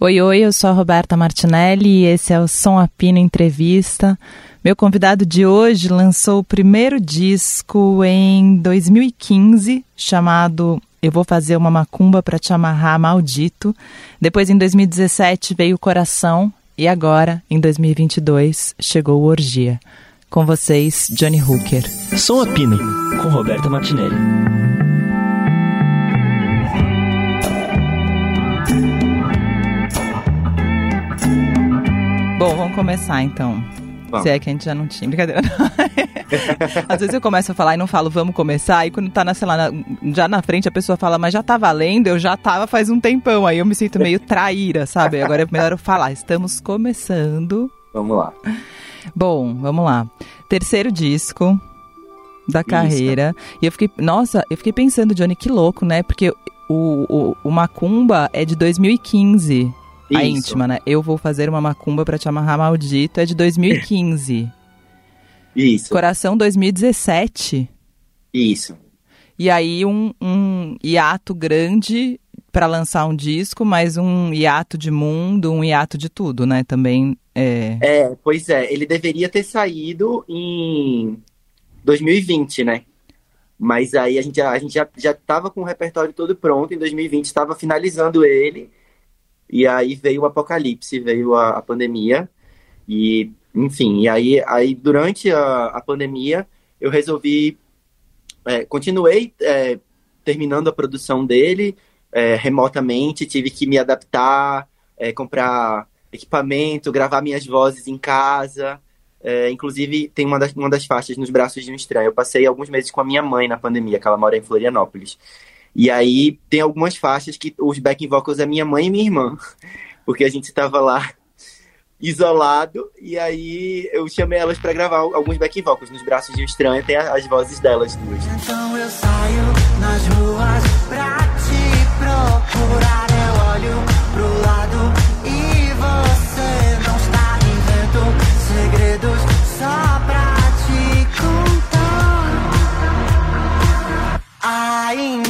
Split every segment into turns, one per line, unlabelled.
Oi, oi, eu sou a Roberta Martinelli e esse é o Som Apino Entrevista. Meu convidado de hoje lançou o primeiro disco em 2015, chamado Eu Vou Fazer Uma Macumba para Te Amarrar Maldito. Depois, em 2017, veio o Coração e agora, em 2022, chegou Orgia. Com vocês, Johnny Hooker.
Som Apino, com Roberta Martinelli.
Bom, vamos começar então. Vamos. Se é que a gente já não tinha. Brincadeira. Às vezes eu começo a falar e não falo, vamos começar. E quando tá na, sei lá, na, já na frente a pessoa fala, mas já tá valendo, eu já tava faz um tempão. Aí eu me sinto meio traíra, sabe? Agora é melhor eu falar. Estamos começando.
Vamos lá.
Bom, vamos lá. Terceiro disco da carreira. Isso. E eu fiquei, nossa, eu fiquei pensando, Johnny, que louco, né? Porque o, o, o Macumba é de 2015. Isso. A íntima, né? Eu vou fazer uma macumba para te amarrar maldito. É de 2015.
Isso.
Coração 2017.
Isso.
E aí um, um hiato grande para lançar um disco, mas um hiato de mundo, um hiato de tudo, né? Também é.
É, pois é. Ele deveria ter saído em 2020, né? Mas aí a gente, a gente já, já tava com o repertório todo pronto. Em 2020 estava finalizando ele. E aí veio o apocalipse, veio a, a pandemia. E, enfim, e aí, aí durante a, a pandemia eu resolvi. É, continuei é, terminando a produção dele é, remotamente, tive que me adaptar, é, comprar equipamento, gravar minhas vozes em casa. É, inclusive, tem uma das, uma das faixas nos braços de um estranho. Eu passei alguns meses com a minha mãe na pandemia, que ela mora em Florianópolis. E aí tem algumas faixas que os backing vocals é minha mãe e minha irmã. Porque a gente estava lá isolado e aí eu chamei elas para gravar alguns backing vocals nos braços de um estranho, tem as vozes delas duas. Então eu saio nas ruas pra te procurar, eu olho pro lado e você não está invento segredos só pra te contar. Ainda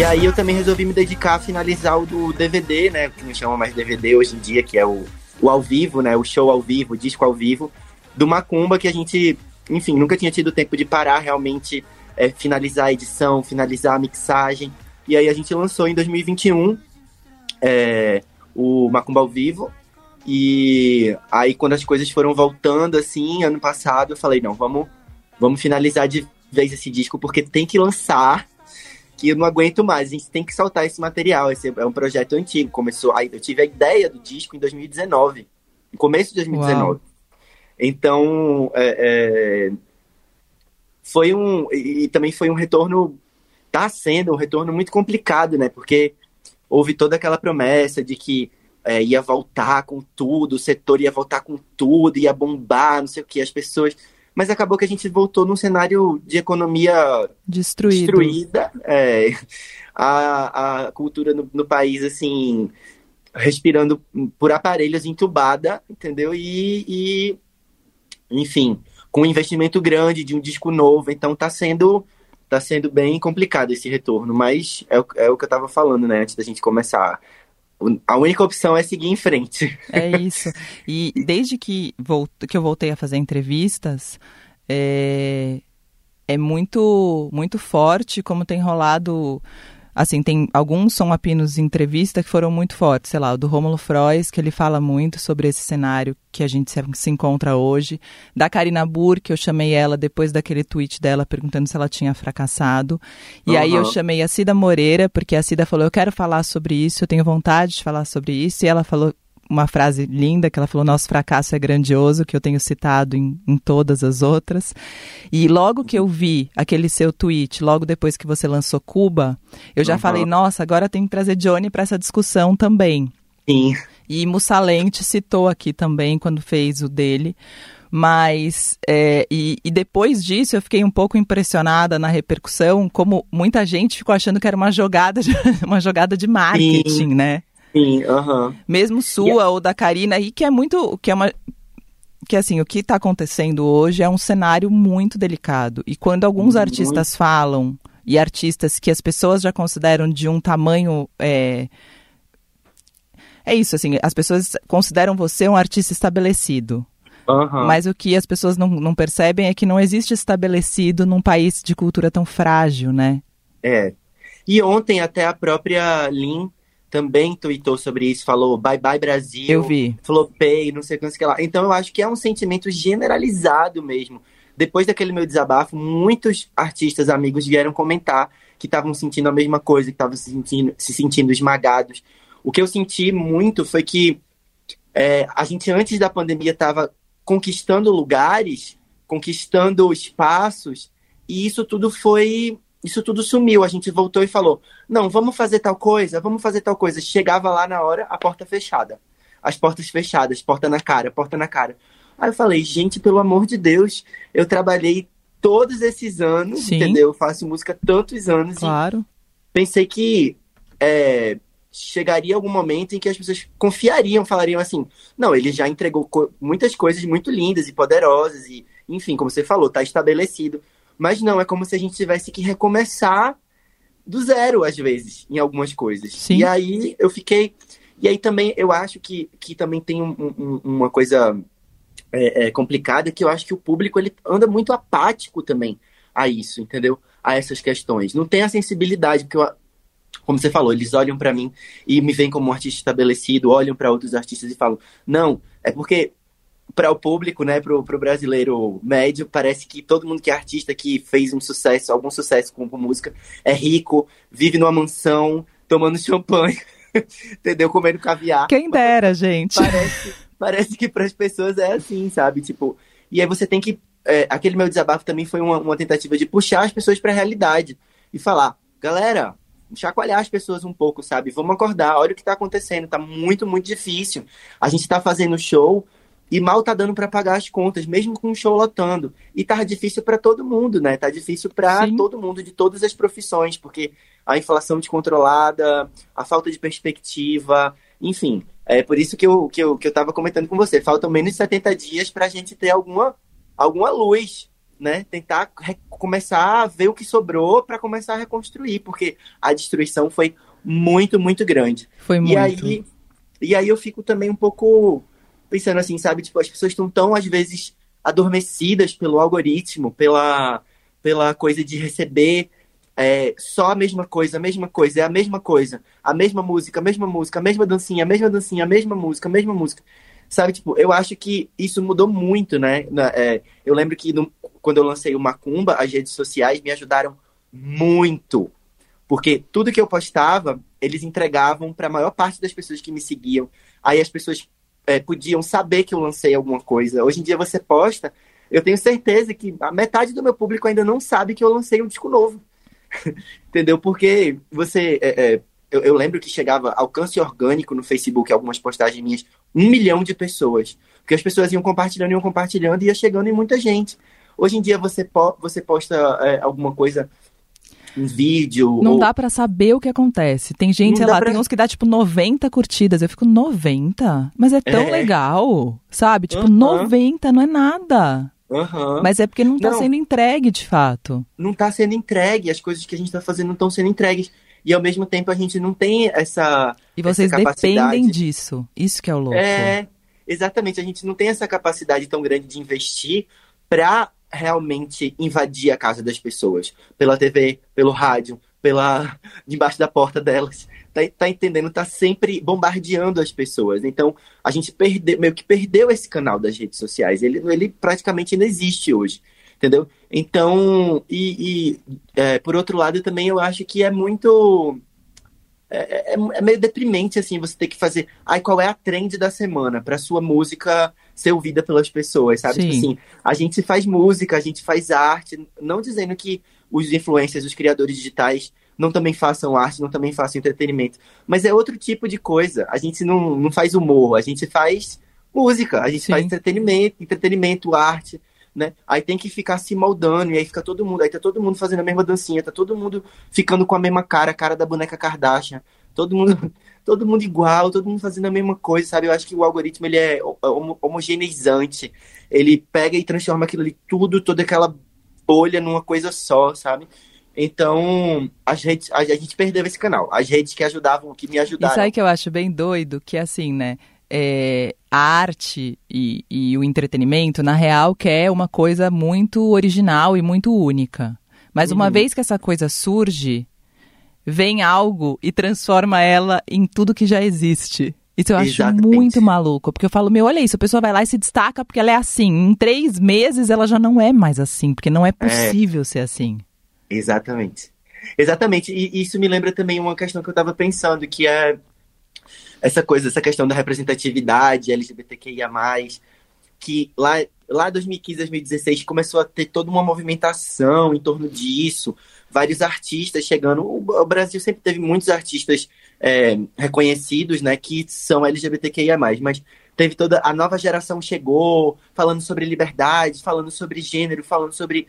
E aí eu também resolvi me dedicar a finalizar o do DVD, né? Que não chama mais DVD hoje em dia, que é o, o ao vivo, né? O show ao vivo, o disco ao vivo, do Macumba, que a gente, enfim, nunca tinha tido tempo de parar realmente, é, finalizar a edição, finalizar a mixagem. E aí a gente lançou em 2021 é, o Macumba ao vivo. E aí quando as coisas foram voltando, assim, ano passado, eu falei, não, vamos, vamos finalizar de vez esse disco, porque tem que lançar que eu não aguento mais, a gente tem que soltar esse material. Esse é um projeto antigo. Começou, aí eu tive a ideia do disco em 2019, no começo de 2019. Uau. Então, é, é, foi um. E também foi um retorno. Tá sendo um retorno muito complicado, né? Porque houve toda aquela promessa de que é, ia voltar com tudo, o setor ia voltar com tudo, ia bombar, não sei o que, as pessoas mas acabou que a gente voltou num cenário de economia
Destruído.
destruída. É, a, a cultura no, no, país, assim, respirando por aparelhos entubada, entendeu? E, e, enfim, com um investimento grande de um disco novo, então tá sendo tá sendo bem complicado esse retorno, mas é, é o que eu tava falando, né, antes da gente começar a única opção é seguir em frente.
É isso. E desde que, volt... que eu voltei a fazer entrevistas, é, é muito, muito forte como tem rolado assim, tem alguns som apinos em entrevista que foram muito fortes, sei lá, o do Rômulo Frois, que ele fala muito sobre esse cenário que a gente se encontra hoje, da Karina Burr, que eu chamei ela depois daquele tweet dela perguntando se ela tinha fracassado, e uhum. aí eu chamei a Cida Moreira, porque a Cida falou, eu quero falar sobre isso, eu tenho vontade de falar sobre isso, e ela falou, uma frase linda que ela falou: nosso fracasso é grandioso, que eu tenho citado em, em todas as outras. E logo que eu vi aquele seu tweet, logo depois que você lançou Cuba, eu já uhum. falei: nossa, agora tem que trazer Johnny para essa discussão também.
Sim.
E Mussalente citou aqui também quando fez o dele. Mas, é, e, e, depois disso eu fiquei um pouco impressionada na repercussão, como muita gente ficou achando que era uma jogada de, uma jogada de marketing,
Sim.
né?
Sim, aham.
Mesmo sua ou da Karina, e que é muito. que é uma. Que assim, o que está acontecendo hoje é um cenário muito delicado. E quando alguns
Muito.
artistas falam, e artistas que as pessoas já consideram de um tamanho. É, é isso, assim, as pessoas consideram você um artista estabelecido.
Aham.
Mas o que as pessoas não, não percebem é que não existe estabelecido num país de cultura tão frágil, né?
É. E ontem até a própria Lin também tweetou sobre isso, falou bye bye Brasil.
Eu vi.
flopei, não sei o que, lá. Então eu acho que é um sentimento generalizado mesmo. Depois daquele meu desabafo, muitos artistas amigos vieram comentar que estavam sentindo a mesma coisa, que estavam se sentindo, se sentindo esmagados. O que eu senti muito foi que é, a gente antes da pandemia estava conquistando lugares, conquistando espaços, e isso tudo foi. Isso tudo sumiu. A gente voltou e falou: não, vamos fazer tal coisa, vamos fazer tal coisa. Chegava lá na hora, a porta fechada. As portas fechadas, porta na cara, porta na cara. Aí eu falei, gente, pelo amor de Deus, eu trabalhei todos esses anos,
Sim.
entendeu? Eu faço música tantos anos
Claro.
pensei que é, chegaria algum momento em que as pessoas confiariam, falariam assim: não, ele já entregou co- muitas coisas muito lindas e poderosas, e enfim, como você falou, tá estabelecido. Mas não, é como se a gente tivesse que recomeçar do zero, às vezes, em algumas coisas.
Sim.
E aí eu fiquei. E aí também eu acho que, que também tem um- um- uma coisa é, é, complicada, que eu acho que o público ele anda muito apático também a isso, entendeu? A essas questões. Não tem a sensibilidade, porque eu, como você falou, eles olham pra mim e me veem como um artista estabelecido, olham pra outros artistas e falam: não, é porque para o público, né, pro, pro brasileiro médio, parece que todo mundo que é artista que fez um sucesso, algum sucesso com, com música, é rico, vive numa mansão, tomando champanhe, entendeu? Comendo caviar.
Quem dera, gente.
Parece, parece que para as pessoas é assim, sabe? Tipo, e aí você tem que. é, aquele meu desabafo também foi uma, uma tentativa de puxar as pessoas para a realidade e falar, galera, chacoalhar as pessoas um pouco, sabe? Vamos acordar, olha o que tá acontecendo, tá muito, muito difícil. A gente tá fazendo show e mal tá dando para pagar as contas, mesmo com o show lotando. E tá difícil para todo mundo, né? Tá difícil para todo mundo de todas as profissões, porque a inflação descontrolada, a falta de perspectiva, enfim. É por isso que eu, que eu, que eu tava comentando com você. Faltam menos de 70 dias pra gente ter alguma, alguma luz, né? Tentar começar a ver o que sobrou para começar a reconstruir, porque a destruição foi muito, muito grande.
Foi muito.
E aí, e aí eu fico também um pouco pensando assim, sabe? Tipo, as pessoas estão tão, às vezes, adormecidas pelo algoritmo, pela, pela coisa de receber é, só a mesma coisa, a mesma coisa, é a mesma coisa, a mesma música, a mesma música, a mesma dancinha, a mesma dancinha, a mesma música, a mesma música. Sabe, tipo, eu acho que isso mudou muito, né? É, eu lembro que no- quando eu lancei o Macumba, as redes sociais me ajudaram muito. Porque tudo que eu postava, eles entregavam para a maior parte das pessoas que me seguiam. Aí as pessoas é, podiam saber que eu lancei alguma coisa. Hoje em dia você posta, eu tenho certeza que a metade do meu público ainda não sabe que eu lancei um disco novo. Entendeu? Porque você. é, é, eu, eu lembro que chegava alcance orgânico no Facebook, algumas postagens minhas, um milhão de pessoas. Porque as pessoas iam compartilhando, iam compartilhando e ia chegando em muita gente. Hoje em dia você, po você posta é, alguma coisa, um vídeo.
Não
ou-
dá pra saber o que acontece. Tem gente, sei lá,
pra-
tem uns que dá tipo 90 curtidas. Eu fico 90? Mas é tão
É.
legal, sabe? Tipo,
Aham.
90 não é nada.
Aham.
Mas é porque não tá
Não.
sendo entregue de fato.
não está sendo entregue, as coisas que a gente está fazendo não estão sendo entregues. E ao mesmo tempo a gente não tem essa.
E vocês
essa
dependem disso. Isso que é o louco.
É, exatamente, a gente não tem essa capacidade tão grande de investir para realmente invadir a casa das pessoas. Pela TV, pelo rádio, pela debaixo da porta delas. Tá, tá entendendo? Tá sempre bombardeando as pessoas. Então, a gente perdeu, meio que perdeu esse canal das redes sociais. Ele, ele praticamente não existe hoje. Entendeu? Então, e, e, é, por outro lado, também eu acho que é muito. É, é- é meio deprimente, assim, você ter que fazer. Ai, qual é a trend da semana para sua música ser ouvida pelas pessoas, sabe? Tipo
Sim.
assim, a gente faz música, a gente faz arte, não dizendo que os influencers, os criadores digitais, não também façam arte, não também façam entretenimento. Mas é outro tipo de coisa. A gente não, não faz humor, a gente faz música, a gente
Sim.
faz entretenimento, entretenimento, arte, né? Aí tem que ficar se moldando, e aí fica todo mundo, aí tá todo mundo fazendo a mesma dancinha, tá todo mundo ficando com a mesma cara, a cara da boneca Kardashian, todo mundo, todo mundo igual, todo mundo fazendo a mesma coisa, sabe? Eu acho que o algoritmo ele é homogeneizante. Ele pega e transforma aquilo ali tudo, toda aquela bolha numa coisa só, sabe? Então, as redes, a, a gente perdeu esse canal. As redes que ajudavam, que me ajudaram.
E sabe que eu acho bem doido? Que assim, né? É, a arte e, e o entretenimento, na real, quer uma coisa muito original e muito única. Mas uma uhum. vez que essa coisa surge, vem algo e transforma ela em tudo que já existe. Isso eu acho Exatamente. muito maluco, porque eu falo, meu, olha isso, a pessoa vai lá e se destaca porque ela é assim. Em três meses ela já não é mais assim, porque não é, é. possível é. ser assim.
Exatamente. Exatamente. E isso me lembra também uma questão que eu estava pensando, que é essa coisa, essa questão da representatividade LGBTQIA+, que lá, lá 2015, 2016 começou a ter toda uma movimentação em torno disso, vários artistas chegando. O, Brasil sempre teve muitos artistas é, reconhecidos, né, que são LGBTQIA+, mas teve toda a nova geração chegou falando sobre liberdade, falando sobre gênero, falando sobre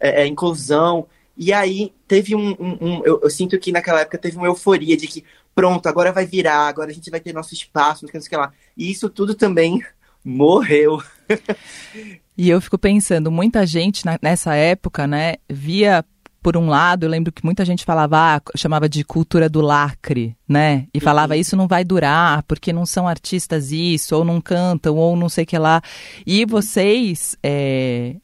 é, é, inclusão. E aí teve um. um, um eu, eu, sinto que naquela época teve uma euforia de que pronto, agora vai virar, agora a gente vai ter nosso espaço, não sei o que lá. E isso tudo também morreu.
e eu fico pensando, muita gente na, nessa época, né, via por um lado, eu lembro que muita gente falava, ah, chamava de cultura do lacre, né? E falava, uhum. isso não vai durar, porque não são artistas isso, ou não cantam, ou não sei o que lá. E vocês, é,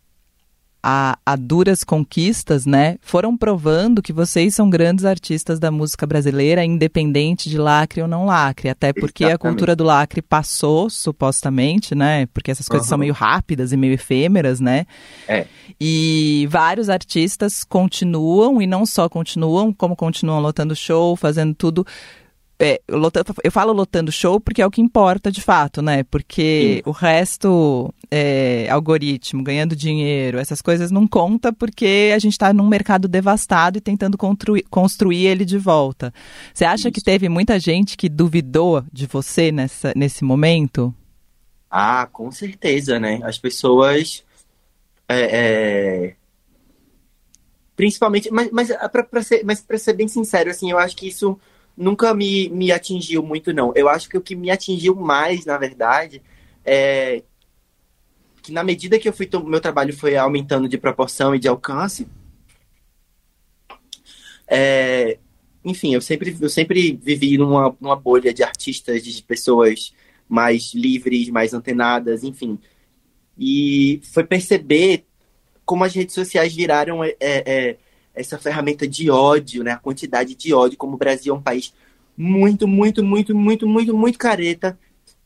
a, a, duras conquistas, né, foram provando que vocês são grandes artistas da música brasileira, independente de lacre ou não lacre. Até porque Exatamente. a cultura do lacre passou, supostamente, né? Porque essas coisas uhum. são meio rápidas e meio efêmeras, né?
É.
E vários artistas continuam, e não só continuam, como continuam lotando show, fazendo tudo é, eu falo lotando show porque é o que importa de fato, né? Porque Sim. o resto, é, algoritmo, ganhando dinheiro, essas coisas não conta porque a gente está num mercado devastado e tentando construir, construir ele de volta. Você acha Isso. que teve muita gente que duvidou de você nessa, nesse momento?
Ah, com certeza, né? As pessoas. É, é... Principalmente, mas, mas para ser, mas ser bem sincero, assim, eu acho que isso nunca me, me atingiu muito, não. Eu acho que o que me atingiu mais, na verdade, é que na medida que eu fui meu trabalho foi aumentando de proporção e de alcance, é, enfim, eu sempre, eu sempre vivi numa, numa bolha de artistas, de pessoas mais livres, mais antenadas, enfim. E foi perceber como as redes sociais viraram é, é, essa ferramenta de ódio, né? A quantidade de ódio, como o Brasil é um país muito, muito, muito, muito, muito, muito careta,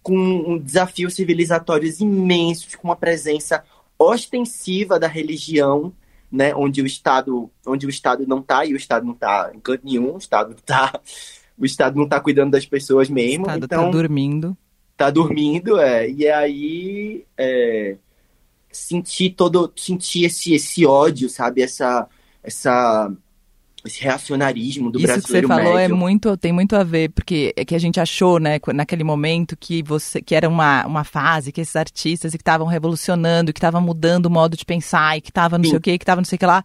com um desafios civilizatórios imensos, com uma presença ostensiva da religião, né? Onde o Estado, onde o Estado não está e o Estado não está em canto nenhum, o Estado tá, o Estado não está cuidando das pessoas mesmo. O
Estado
então,
tá dormindo.
Tá dormindo, é. E aí é, sentir todo, sentir esse, esse ódio, sabe? Essa essa esse reacionarismo do
Isso
brasileiro
que você falou
é
médio. é muito tem muito a ver porque é que a gente achou né naquele momento que você que era uma, uma fase que esses artistas que estavam revolucionando que estavam mudando o modo de pensar e que estava não Sim. sei o que que estava não sei o que lá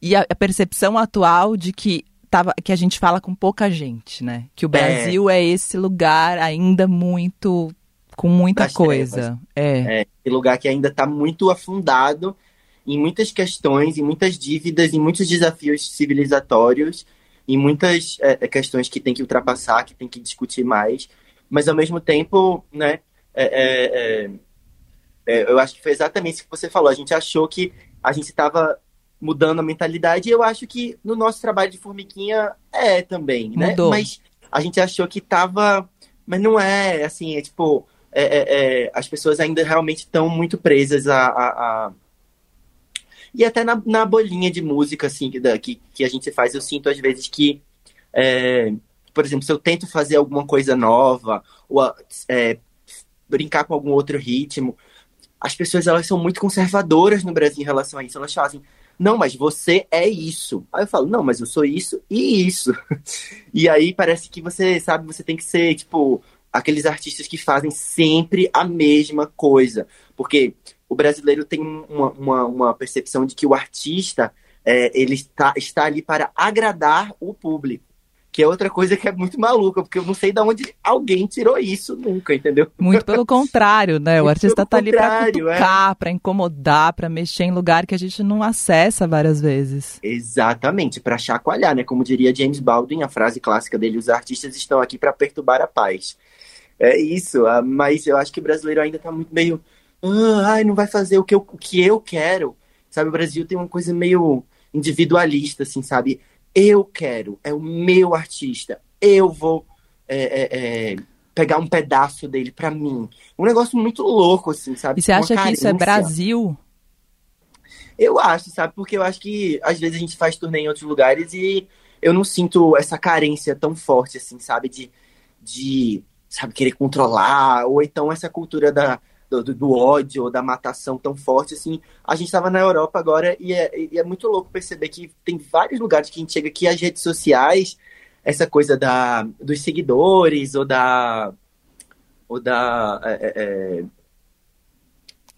e a, a, percepção atual de que tava que a gente fala com pouca gente né que o é. Brasil é, é esse lugar ainda muito com muita das coisa trevas.
é. é esse lugar que ainda está muito afundado em muitas questões, em muitas dívidas, em muitos desafios civilizatórios, em muitas é, é, questões que tem que ultrapassar, que tem que discutir mais, mas ao mesmo tempo, né, é, é, é, é eu acho que foi exatamente isso que você falou. A gente achou que a gente estava mudando a mentalidade, e eu acho que no nosso trabalho de formiguinha é também, né?
Mudou.
Mas a gente achou que estava, mas não é, assim, é tipo, as pessoas ainda realmente estão muito presas a, a, a e até na, na bolinha de música, assim, que, que a gente faz, eu sinto às vezes que, é, por exemplo, se eu tento fazer alguma coisa nova, ou é, brincar com algum outro ritmo, as pessoas elas são muito conservadoras no Brasil em relação a isso. Elas fazem, não, mas você é isso. Aí eu falo, não, mas eu sou isso e isso. e aí parece que você, sabe, você tem que ser, tipo, aqueles artistas que fazem sempre a mesma coisa. Porque o brasileiro tem uma, uma, uma percepção de que o artista é, ele está, está ali para agradar o público. Que é outra coisa que é muito maluca, porque eu não sei de onde alguém tirou isso nunca, entendeu?
Muito pelo contrário, né? O
Muito
artista
pelo
tá ali
contrário, é.
cutucar, pra incomodar, pra mexer em lugar que a gente não acessa várias vezes.
Exatamente, para chacoalhar, né? Como diria James Baldwin, a frase clássica dele: os artistas estão aqui para perturbar a paz. É isso, ah, mas eu acho que o brasileiro ainda tá muito meio. "Ah, ai, não vai fazer o que, eu, o que eu quero. Sabe, o Brasil tem uma coisa meio individualista, assim, sabe? Eu quero, é o meu artista, eu vou é, é, é, pegar um pedaço dele pra mim. Um negócio muito louco, assim, sabe?
E você acha que isso é
carência.
Brasil?
Eu acho, sabe? Porque eu acho que às vezes a gente faz turnê em outros lugares e eu não sinto essa carência tão forte, assim, sabe? De, de sabe, querer controlar, ou então essa cultura da, do, do- ódio ou da matação tão forte, assim. A gente estava na Europa agora e é, e é muito louco perceber que tem vários lugares que a gente chega aqui, as redes sociais, essa coisa da, dos seguidores ou da. Ou da. é, é, é,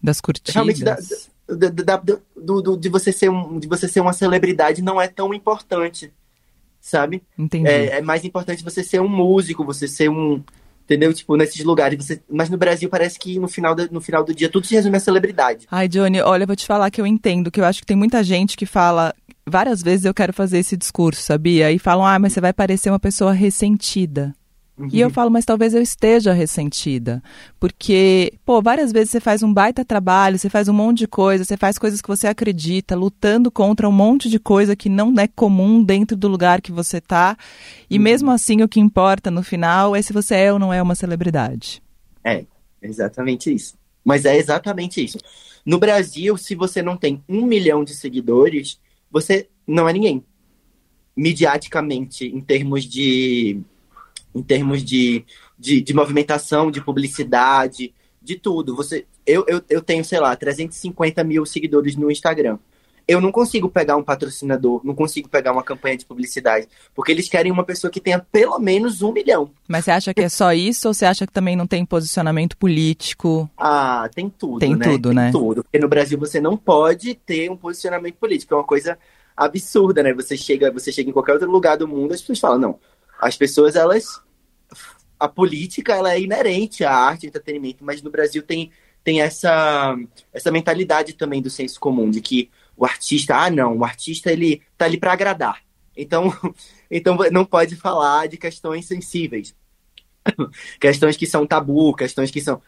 Das
realmente da,
curtidas?
da- da- da- do, do- de você ser um, de você ser uma celebridade não é tão importante, sabe?
Entendi.
É, é mais importante você ser um músico, você ser um, entendeu? Tipo, nesses lugares. Você, mas no Brasil parece que no final, da- no final do dia tudo se resume a celebridade.
Ai, Johnny, olha, vou te falar que eu entendo, que eu acho que tem muita gente que fala. Várias vezes eu quero fazer esse discurso, sabia? E falam, ah, mas você vai parecer uma pessoa ressentida. E eu falo, mas talvez eu esteja ressentida. Porque, pô, várias vezes você faz um baita trabalho, você faz um monte de coisa, você faz coisas que você acredita, lutando contra um monte de coisa que não é comum dentro do lugar que você tá. E mesmo assim, o que importa no final é se você é ou não é uma celebridade.
É, exatamente isso. Mas é exatamente isso. No Brasil, se você não tem um milhão de seguidores, você não é ninguém. Mediaticamente, em termos de. Em termos de, de, de movimentação, de publicidade, de tudo. Você, eu, eu, eu tenho, sei lá, 350 mil seguidores no Instagram. Eu não consigo pegar um patrocinador, não consigo pegar uma campanha de publicidade, porque eles querem uma pessoa que tenha pelo menos um milhão.
Mas você acha que é só isso ou você acha que também não tem posicionamento político?
Ah, tem tudo,
Tem
né?
tudo,
tem
né?
tudo. Porque no Brasil você não pode ter um posicionamento político. É uma coisa absurda, né? Você chega, você chega em qualquer outro lugar do mundo, as pessoas falam, não. As pessoas, elas. A política, ela é inerente à arte e entretenimento, mas no Brasil tem, tem essa, essa mentalidade também do senso comum, de que o artista, ah, não, o artista, ele tá ali para agradar. Então, então não pode falar de questões sensíveis. questões que são tabu, questões que são.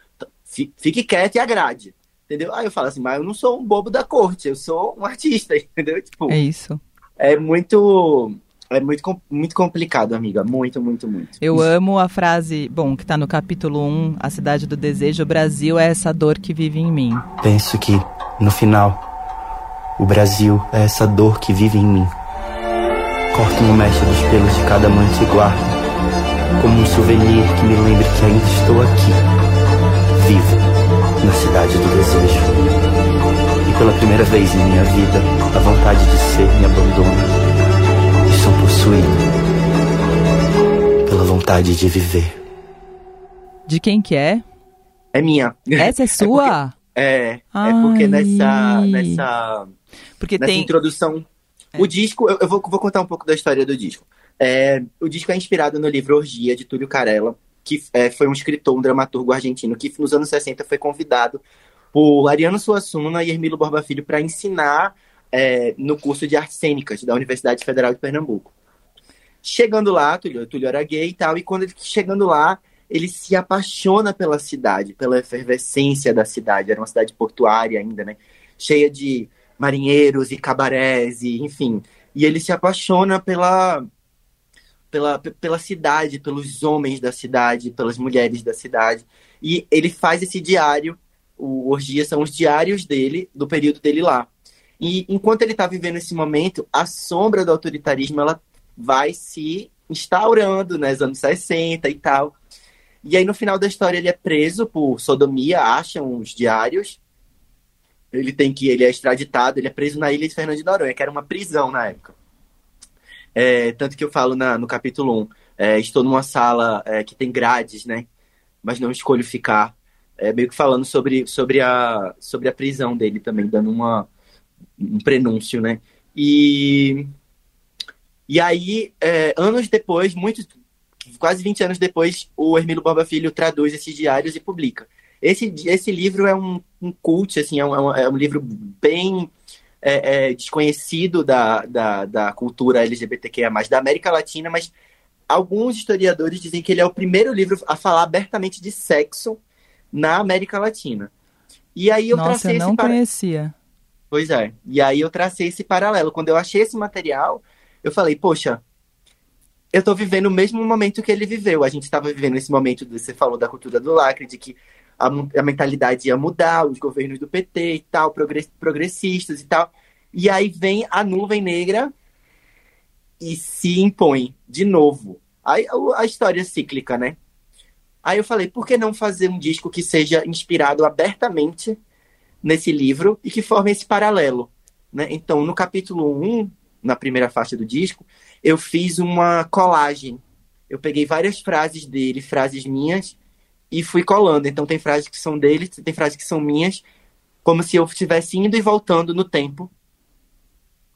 Fi- Fique quieto e agrade. Entendeu? Aí eu falo assim, mas eu não sou um bobo da corte, eu sou um artista, entendeu? Tipo,
É isso.
é muito. É muito, muito complicado, amiga. Muito, muito, muito.
Eu amo a frase, bom, que tá no capítulo 1, A Cidade do Desejo, o Brasil é essa dor que vive em mim.
Penso que, no final, o Brasil é essa dor que vive em mim. Corto no mecha dos pelos de cada amante e guardo, como um souvenir que me lembre que ainda estou aqui, vivo, na cidade do desejo. E pela primeira vez em minha vida, a vontade de ser me abandona. Possuído pela vontade de viver.
De quem que é?
É minha.
Essa é sua?
É, é porque
Ai.
nessa, nessa,
Porque
nessa
tem...
introdução. O disco, eu, eu vou, vou contar um pouco da história do disco. É, o disco é inspirado no livro Orgia, de Túlio Carella, que é, foi um escritor, um dramaturgo argentino, que nos anos 60 foi convidado por Ariano Suassuna e Hermilo Borba Filho para ensinar é, no curso de artes cênicas da Universidade Federal de Pernambuco. Chegando lá, Túlio, Túlio era gay e tal, e quando ele chegando lá, ele se apaixona pela cidade, pela efervescência da cidade. Era uma cidade portuária ainda, né? Cheia de marinheiros e cabarés, e, enfim. E ele se apaixona pela, pela, pela cidade, pelos homens da cidade, pelas mulheres da cidade. E ele faz esse diário, o Orgia são os diários dele, do período dele lá. E enquanto ele está vivendo esse momento, a sombra do autoritarismo ela vai se instaurando né, nos anos 60 e tal. E aí, no final da história, ele é preso por sodomia, acham os diários. Ele tem que. Ele é extraditado, ele é preso na ilha de Fernando de Noronha, que era uma prisão na época. É, tanto que eu falo na- no capítulo 1, é, estou numa sala é, que tem grades, né? Mas não escolho ficar. É, meio que falando sobre, sobre, a, sobre a prisão dele também, dando uma, um prenúncio, né? E, E aí, é, anos depois, muitos, quase 20 anos depois, o Hermílio Borba Filho traduz esses diários e publica. Esse, esse livro é um, um cult, assim, é um, é um livro bem é, é, desconhecido da, da, da cultura LGBTQIA+, da América Latina, mas alguns historiadores dizem que ele é o primeiro livro a falar abertamente de sexo na América Latina. E aí eu
Nossa,
tracei
eu não
esse
conhecia.
Pois é. E aí eu tracei esse paralelo. Quando eu achei esse material, eu falei, poxa, eu tô vivendo o mesmo momento que ele viveu. A gente estava vivendo esse momento, você falou da cultura do lacre, de que a, a mentalidade ia mudar, os governos do PT e tal, progressistas e tal. E aí vem a nuvem negra e se impõe de novo. Aí a história cíclica, né? Aí eu falei, por que não fazer um disco que seja inspirado abertamente nesse livro e que forme esse paralelo? Né? Então, no capítulo 1, na primeira faixa do disco, eu fiz uma colagem. Eu peguei várias frases dele, frases minhas, e fui colando. Então, tem frases que são dele, tem frases que são minhas, como se eu estivesse indo e voltando no tempo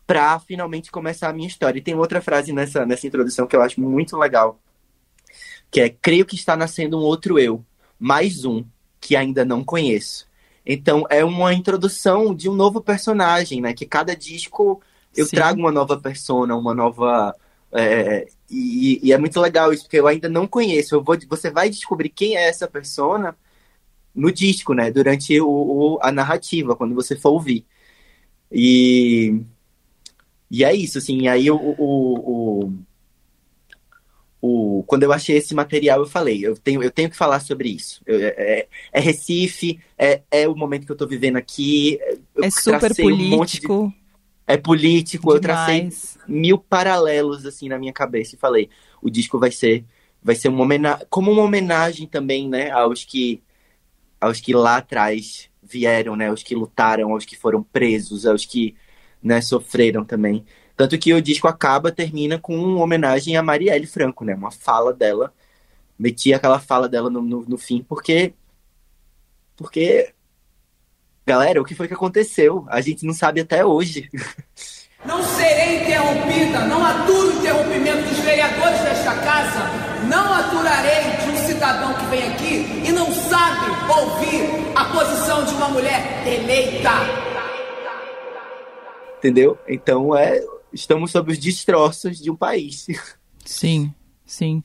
para finalmente começar a minha história. E tem outra frase nessa, nessa introdução que eu acho muito legal, que é: Creio que está nascendo um outro eu, mais um, que ainda não conheço. Então, é uma introdução de um novo personagem, né? Que cada disco eu Sim. trago uma nova persona, uma nova. É, e, e, é muito legal isso, porque eu ainda não conheço. Eu vou, você vai descobrir quem é essa persona no disco, né? Durante o, o, a narrativa, quando você for ouvir. E, e é isso, assim. Aí o, o, o, o, quando eu achei esse material, eu falei, eu tenho, eu tenho que falar sobre isso. Eu, é, é, é Recife, é, é o momento que eu tô vivendo aqui.
é super político.
Um de, é político. Demais. Eu tracei mil paralelos assim na minha cabeça e falei, o disco vai ser, vai ser uma homenagem, como uma homenagem também, né, aos que, aos que lá atrás vieram, né, aos que lutaram, aos que foram presos, aos que, né, sofreram também. Tanto que o disco acaba, termina com uma homenagem a Marielle Franco, né? Uma fala dela. Meti aquela fala dela no, no, no fim, porque. Porque. Galera, o que foi que aconteceu? A gente não sabe até hoje.
Não serei interrompida, não aturo o interrompimento dos vereadores desta casa, não aturarei de um cidadão que vem aqui e não sabe ouvir a posição de uma mulher eleita.
Entendeu? Então é estamos sob os destroços de um país.
Sim, sim.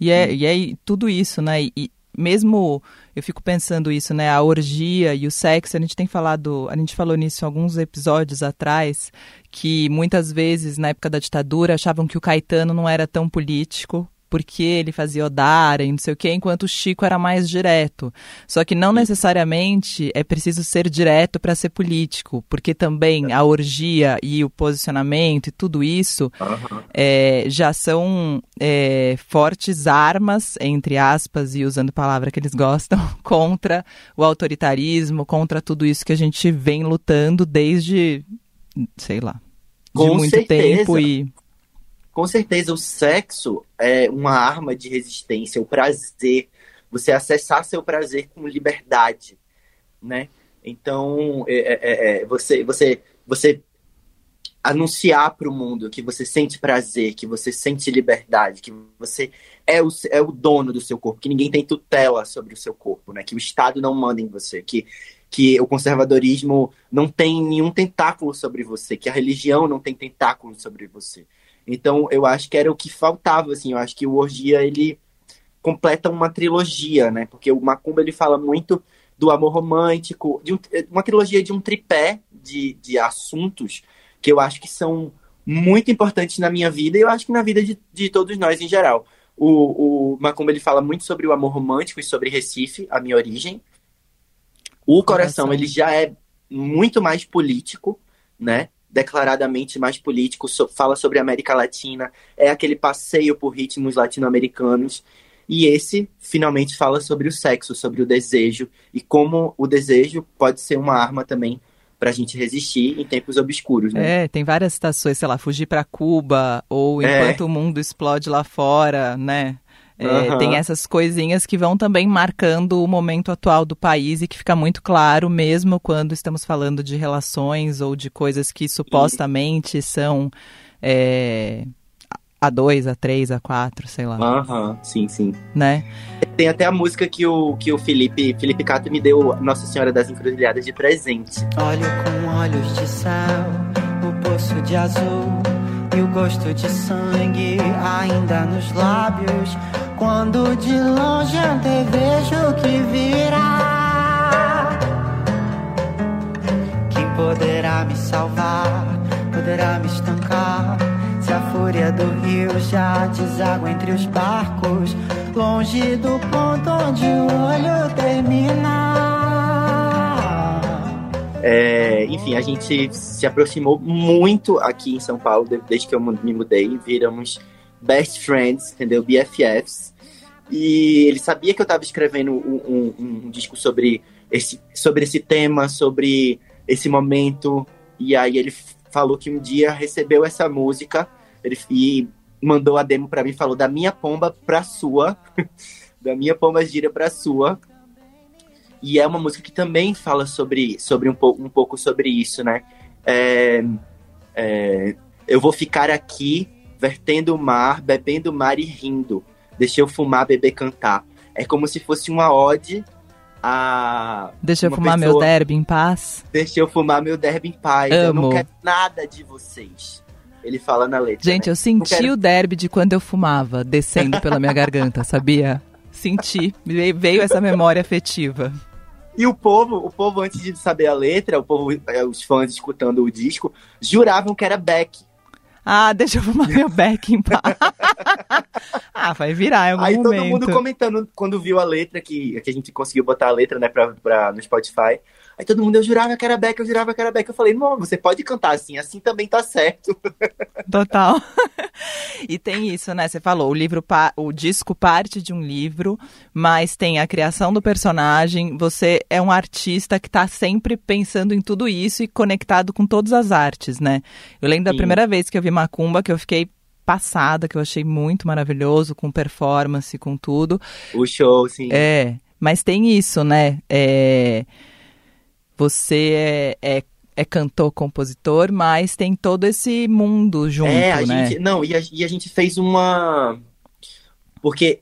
E é, e é tudo isso, né? E mesmo eu fico pensando isso, né? A orgia e o sexo, a gente tem falado, a gente falou nisso alguns episódios atrás, que muitas vezes na época da ditadura achavam que o Caetano não era tão político porque ele fazia Odara e não sei o quê, enquanto o Chico era mais direto. Só que não necessariamente é preciso ser direto para ser político, porque também a orgia e o posicionamento e tudo isso uhum. é, já são é, fortes armas, entre aspas, e usando palavra que eles gostam, contra o autoritarismo, contra tudo isso que a gente vem lutando desde, sei lá, de Com muito certeza. tempo e
com certeza o sexo é uma arma de resistência, o prazer, você acessar seu prazer com liberdade, né? Então, é, é, é, é você, você, você anunciar para o mundo que você sente prazer, que você sente liberdade, que você é o, é o dono do seu corpo, que ninguém tem tutela sobre o seu corpo, né? Que o Estado não manda em você, que, que o conservadorismo não tem nenhum tentáculo sobre você, que a religião não tem tentáculo sobre você. Então, eu acho que era o que faltava, assim. Eu acho que o Orgia, ele completa uma trilogia, né? Porque o Macumba, ele fala muito do amor romântico, de um, uma trilogia de um tripé de, de assuntos que eu acho que são muito importantes na minha vida e eu acho que na vida de, de todos nós em geral. O, o Macumba, ele fala muito sobre o amor romântico e sobre Recife, a minha origem. O Coração, Coração. ele já é muito mais político, né? Declaradamente mais político, so, fala sobre a América Latina, é aquele passeio por ritmos latino-americanos. E esse finalmente fala sobre o sexo, sobre o desejo e como o desejo pode ser uma arma também para a gente resistir em tempos obscuros, né?
É, tem várias citações, sei lá, fugir para Cuba ou é. enquanto é. o mundo explode lá fora, né? É, uhum. Tem essas coisinhas que vão também marcando o momento atual do país e que fica muito claro, mesmo quando estamos falando de relações ou de coisas que supostamente são é, A2, A3, A4, sei lá.
Aham, sim, sim.
Né?
Tem até a música que o, que o Felipe, Felipe Cato me deu Nossa Senhora das Encruzilhadas de presente.
Olho com olhos de céu, o poço de azul e o gosto de sangue ainda nos lábios. Quando de longe antevejo que virá, quem poderá me salvar, poderá me estancar. Se a fúria do rio já deságua entre os barcos, longe do ponto onde o olho termina.
É, enfim, a gente se aproximou muito aqui em São Paulo desde que eu me mudei. Viramos best friends, entendeu? BFFs. E ele sabia que eu estava escrevendo um, um, um, disco sobre esse, sobre esse tema, sobre esse momento. E aí ele falou que um dia recebeu essa música ele, e mandou a demo para mim, falou da minha pomba pra sua, da minha pomba gira pra sua. E é uma música que também fala sobre, sobre um, pouco, um pouco sobre isso, né? É, é, eu vou ficar aqui, vertendo o mar, bebendo o mar e rindo. Deixa eu fumar, beber, cantar. É como se fosse uma ode a.
Deixa eu fumar pessoa, meu derby em paz.
Deixa eu fumar meu derby em paz.
Amo.
Eu não quero nada de vocês. Ele fala na letra.
Gente,
né?
eu senti quero... o derby de quando eu fumava, descendo pela minha garganta, sabia? Senti. Veio essa memória afetiva.
E o povo, o povo, antes de saber a letra, o povo, os fãs escutando o disco, juravam que era Beck.
Ah, deixa eu fumar meu beck em paz. ah, vai virar em algum
Aí
momento.
todo mundo comentando quando viu a letra, que, que a gente conseguiu botar a letra, né, pra, pra, no Spotify. Aí todo mundo, eu jurava que era Beck, eu jurava que era Beck. Eu falei, não, você pode cantar assim, assim também tá certo.
Total. e tem isso, né? Você falou, o livro, o disco parte de um livro, mas tem a criação do personagem. Você é um artista que tá sempre pensando em tudo isso e conectado com todas as artes, né? Eu lembro da
Sim.
primeira vez que eu vi Macumba, que eu fiquei passada, que eu achei muito maravilhoso, com performance, com tudo.
O show, sim.
É, mas tem isso, né? É você é, é, é, cantor, compositor, mas tem todo esse mundo junto,
é, a
né?
Gente, não, e a, e a gente fez uma. Porque,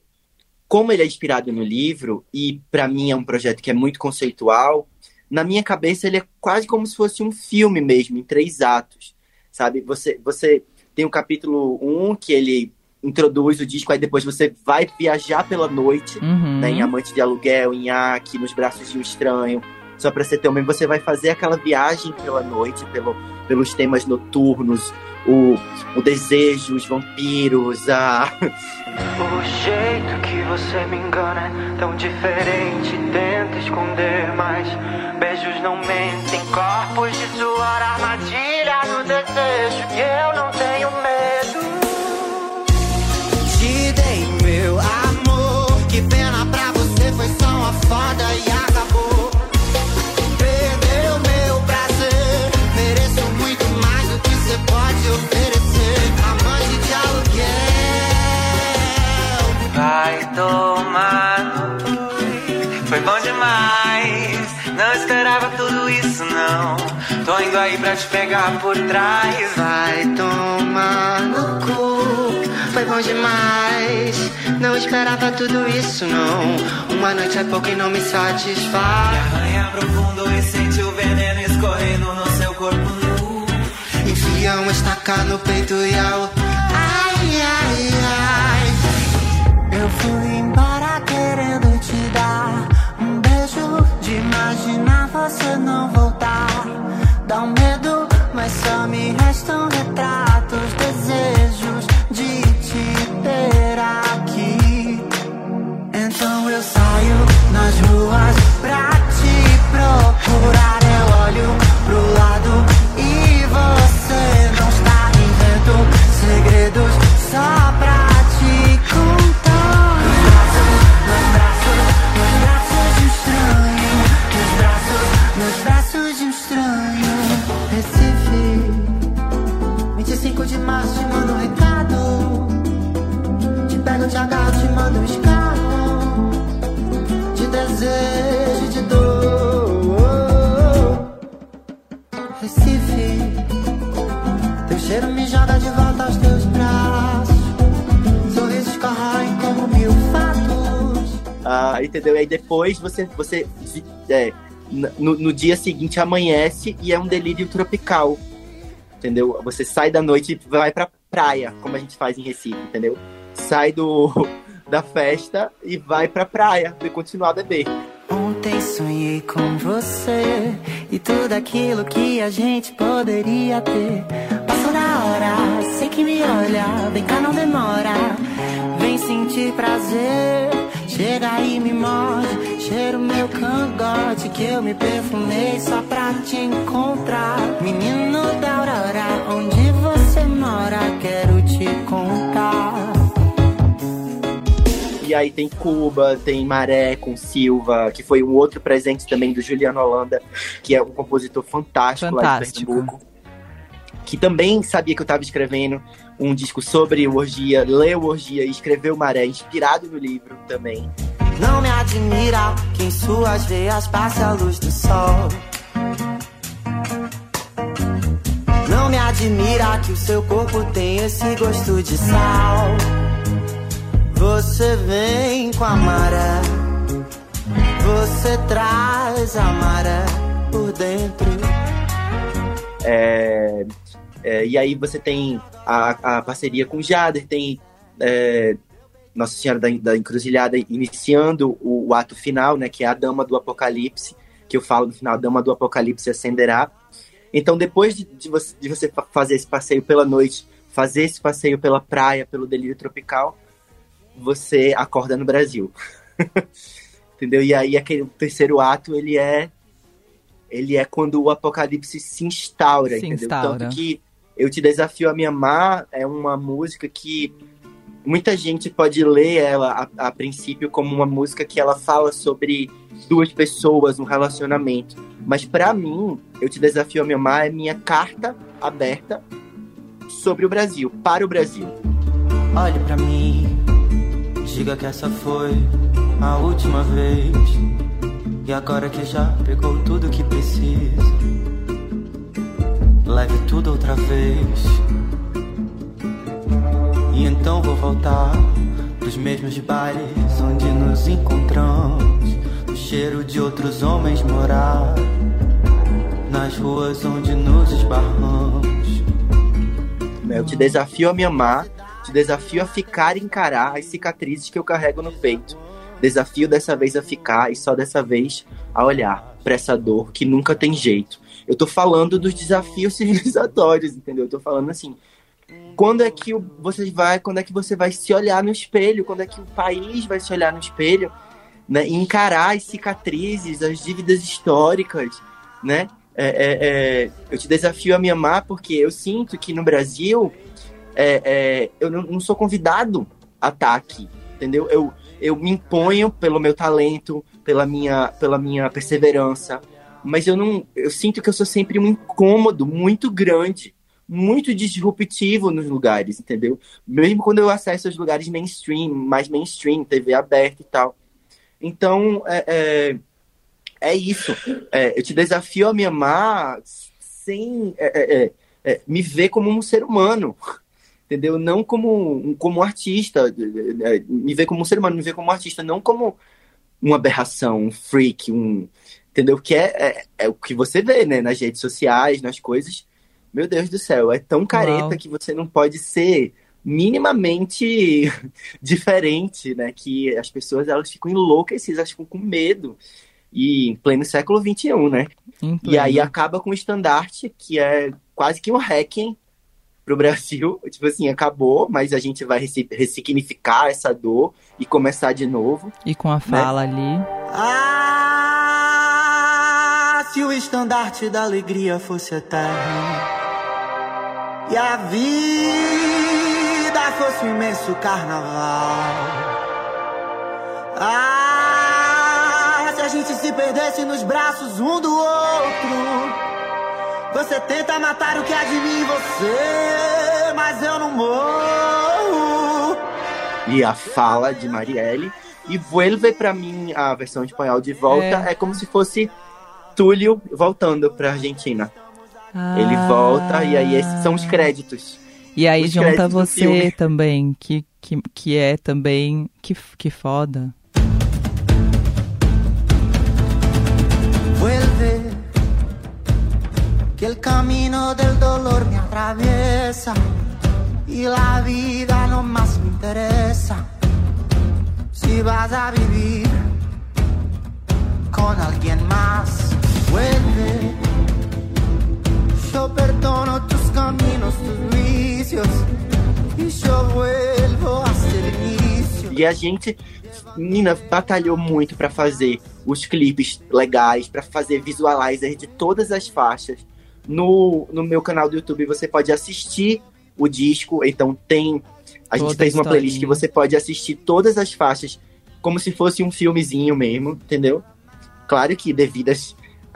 como ele é inspirado no livro, e para mim é um projeto que é muito conceitual, na minha cabeça ele é quase como se fosse um filme mesmo, em três atos. Sabe? Você, você tem o capítulo 1, um, que ele introduz o disco, aí depois você vai viajar pela noite,
Uhum.
né, em Amante de Aluguel, em Aki, nos Braços de um Estranho. Só pra você ter uma, você vai fazer aquela viagem pela noite, pelo, pelos temas noturnos, o, o desejo, os vampiros, a.
O jeito que você me engana é tão diferente. Tenta esconder, mas beijos não mentem. Corpos de suor, armadilha desejo. E eu não tenho medo. Pra te pegar por trás. Vai tomar no cu. Foi bom demais. Não esperava tudo isso, não. Uma noite é pouco e não me satisfaz.
Arranha profundo e sente o veneno escorrendo no seu corpo nu.
Enfia uma estaca no peito e ao. Ai, ai, ai. Eu fui embora querendo te dar um beijo. De imaginar você não voltar. Dá um só me
entendeu? E aí depois você, você é, no, no dia seguinte amanhece e é um delírio tropical, entendeu? Você sai da noite e vai pra praia, como a gente faz em Recife, entendeu? Sai do, da festa e vai pra praia e continuar a beber.
Ontem sonhei com você e tudo aquilo que a gente poderia ter. Passou da hora, sei que me olha, vem cá, não demora. Vem sentir prazer, chega e me morde. Cheiro meu cangote que eu me perfumei só pra te encontrar. Menino da aurora, onde você mora, quero te contar.
E aí tem Cuba, tem Maré com Silva, que foi um outro presente também do Juliano Holanda, que é um compositor fantástico, lá de
Fantástico.
Pernambuco. Que também sabia que eu estava escrevendo um disco sobre orgia, leu orgia e escreveu Maré, inspirado no livro também.
Não me admira que em suas veias passe a luz do sol. Não me admira que o seu corpo tem esse gosto de sal. Você vem com a maré, você traz a maré por dentro.
É, é, e aí você tem a, a parceria com o Jader, tem é, Nossa Senhora da, da Encruzilhada iniciando o, o ato final, né, que é a Dama do Apocalipse, que eu falo no final, a Dama do Apocalipse acenderá. Então, depois de, de você, de você fa- fazer esse passeio pela noite, fazer esse passeio pela praia, pelo delírio tropical, você acorda no Brasil. Entendeu? E aí aquele terceiro ato, ele é ele é quando o apocalipse se instaura,
Se
entendeu?
instaura.
Tanto que eu te desafio a me amar é uma música que muita gente pode ler ela a, a princípio como uma música que ela fala sobre duas pessoas, um relacionamento. Mas pra mim, eu te desafio a me amar é minha carta aberta sobre o Brasil, para o Brasil.
Olhe pra mim, diga que essa foi a última vez. E agora que já pegou tudo que precisa, leve tudo outra vez. E então vou voltar pros mesmos bares onde nos encontramos. No cheiro de outros homens morar, nas ruas onde nos esbarramos.
Eu te desafio a me amar, te desafio a ficar e encarar as cicatrizes que eu carrego no peito. Desafio dessa vez a ficar e só dessa vez a olhar pra essa dor que nunca tem jeito. Eu tô falando dos desafios civilizatórios, entendeu? Eu tô falando assim, quando é que você vai, quando é que você vai se olhar no espelho, quando é que o país vai se olhar no espelho, né? E encarar as cicatrizes, as dívidas históricas, né? É, é, é, eu te desafio a me amar porque eu sinto que no Brasil é, é, eu não, não sou convidado a estar aqui, entendeu? Eu, eu me imponho pelo meu talento, pela minha, pela minha perseverança, mas eu não, eu sinto que eu sou sempre um incômodo muito grande, muito disruptivo nos lugares, entendeu? Mesmo quando eu acesso os lugares mainstream, mais mainstream, TV aberta e tal. Então, é, é, é isso. É, eu te desafio a me amar sem é, é, é, é, me ver como um ser humano, entendeu? Não como, como artista, me ver como um ser humano, me ver como um artista, não como uma aberração, um freak, um, entendeu? Que é, é, é o que você vê, né, nas redes sociais, nas coisas. Meu Deus do céu, é tão careta
Uau.
que você não pode ser minimamente diferente, né? Que as pessoas elas ficam enlouquecidas, elas ficam com medo. E em pleno século XXI, né? E aí acaba com o estandarte, que é quase que um hacking pro Brasil. Tipo assim, acabou, mas a gente vai ressignificar essa dor e começar de novo.
E com a fala ali.
Ah, se o estandarte da alegria fosse eterno e a vida fosse um imenso carnaval. Ah, se a gente se perdesse nos braços um do outro. Você tenta matar o que há de mim em você, mas eu não morro.
E a fala de Marielle. E Vuelve, pra mim, a versão espanhol de volta,
É.
é, como se fosse Túlio voltando pra Argentina. Ah. Ele volta e aí esses são os créditos.
E aí
os
junta você também, que, que, que é também. Que, que foda.
Vuelve, que el camino del dolor me atraviesa y la vida no más me interesa. Si vas a vivir con alguien más vuelve. Yo perdono tus caminos, tus vicios y yo vuelvo a ser inicio.
E a gente, menina, batalhou muito pra fazer os clipes legais, pra fazer visualizer de todas as faixas. No, no meu canal do YouTube você pode assistir o disco, então tem. A gente
Toda a
fez uma playlist que você pode assistir todas as faixas como se fosse um filmezinho mesmo, entendeu? Claro que devidas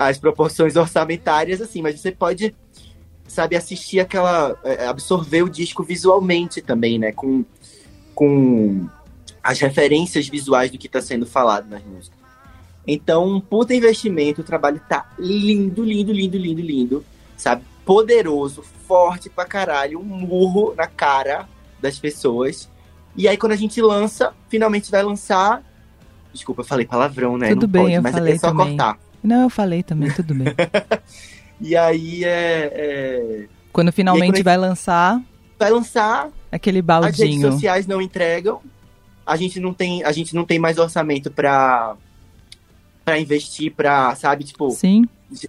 às proporções orçamentárias, assim, mas você pode, sabe, assistir aquela. é, absorver o disco visualmente também, né? Com, com as referências visuais do que está sendo falado nas músicas. Então, um puta investimento, o trabalho tá lindo, lindo, lindo, lindo, lindo, sabe? Poderoso, forte pra caralho, um murro na cara das pessoas. E aí, quando a gente lança, finalmente vai lançar. Desculpa, eu falei palavrão, né?
Tudo
Não
bem,
pode,
eu
mas
falei
é só
também.
cortar.
Não, eu falei também, tudo bem.
E aí é, é,
Quando finalmente
quando-
vai lançar
vai lançar,
aquele
as redes
baldinho.
sociais não entregam. A gente não tem, a gente não tem mais orçamento pra, pra investir, pra, sabe, tipo,
Sim.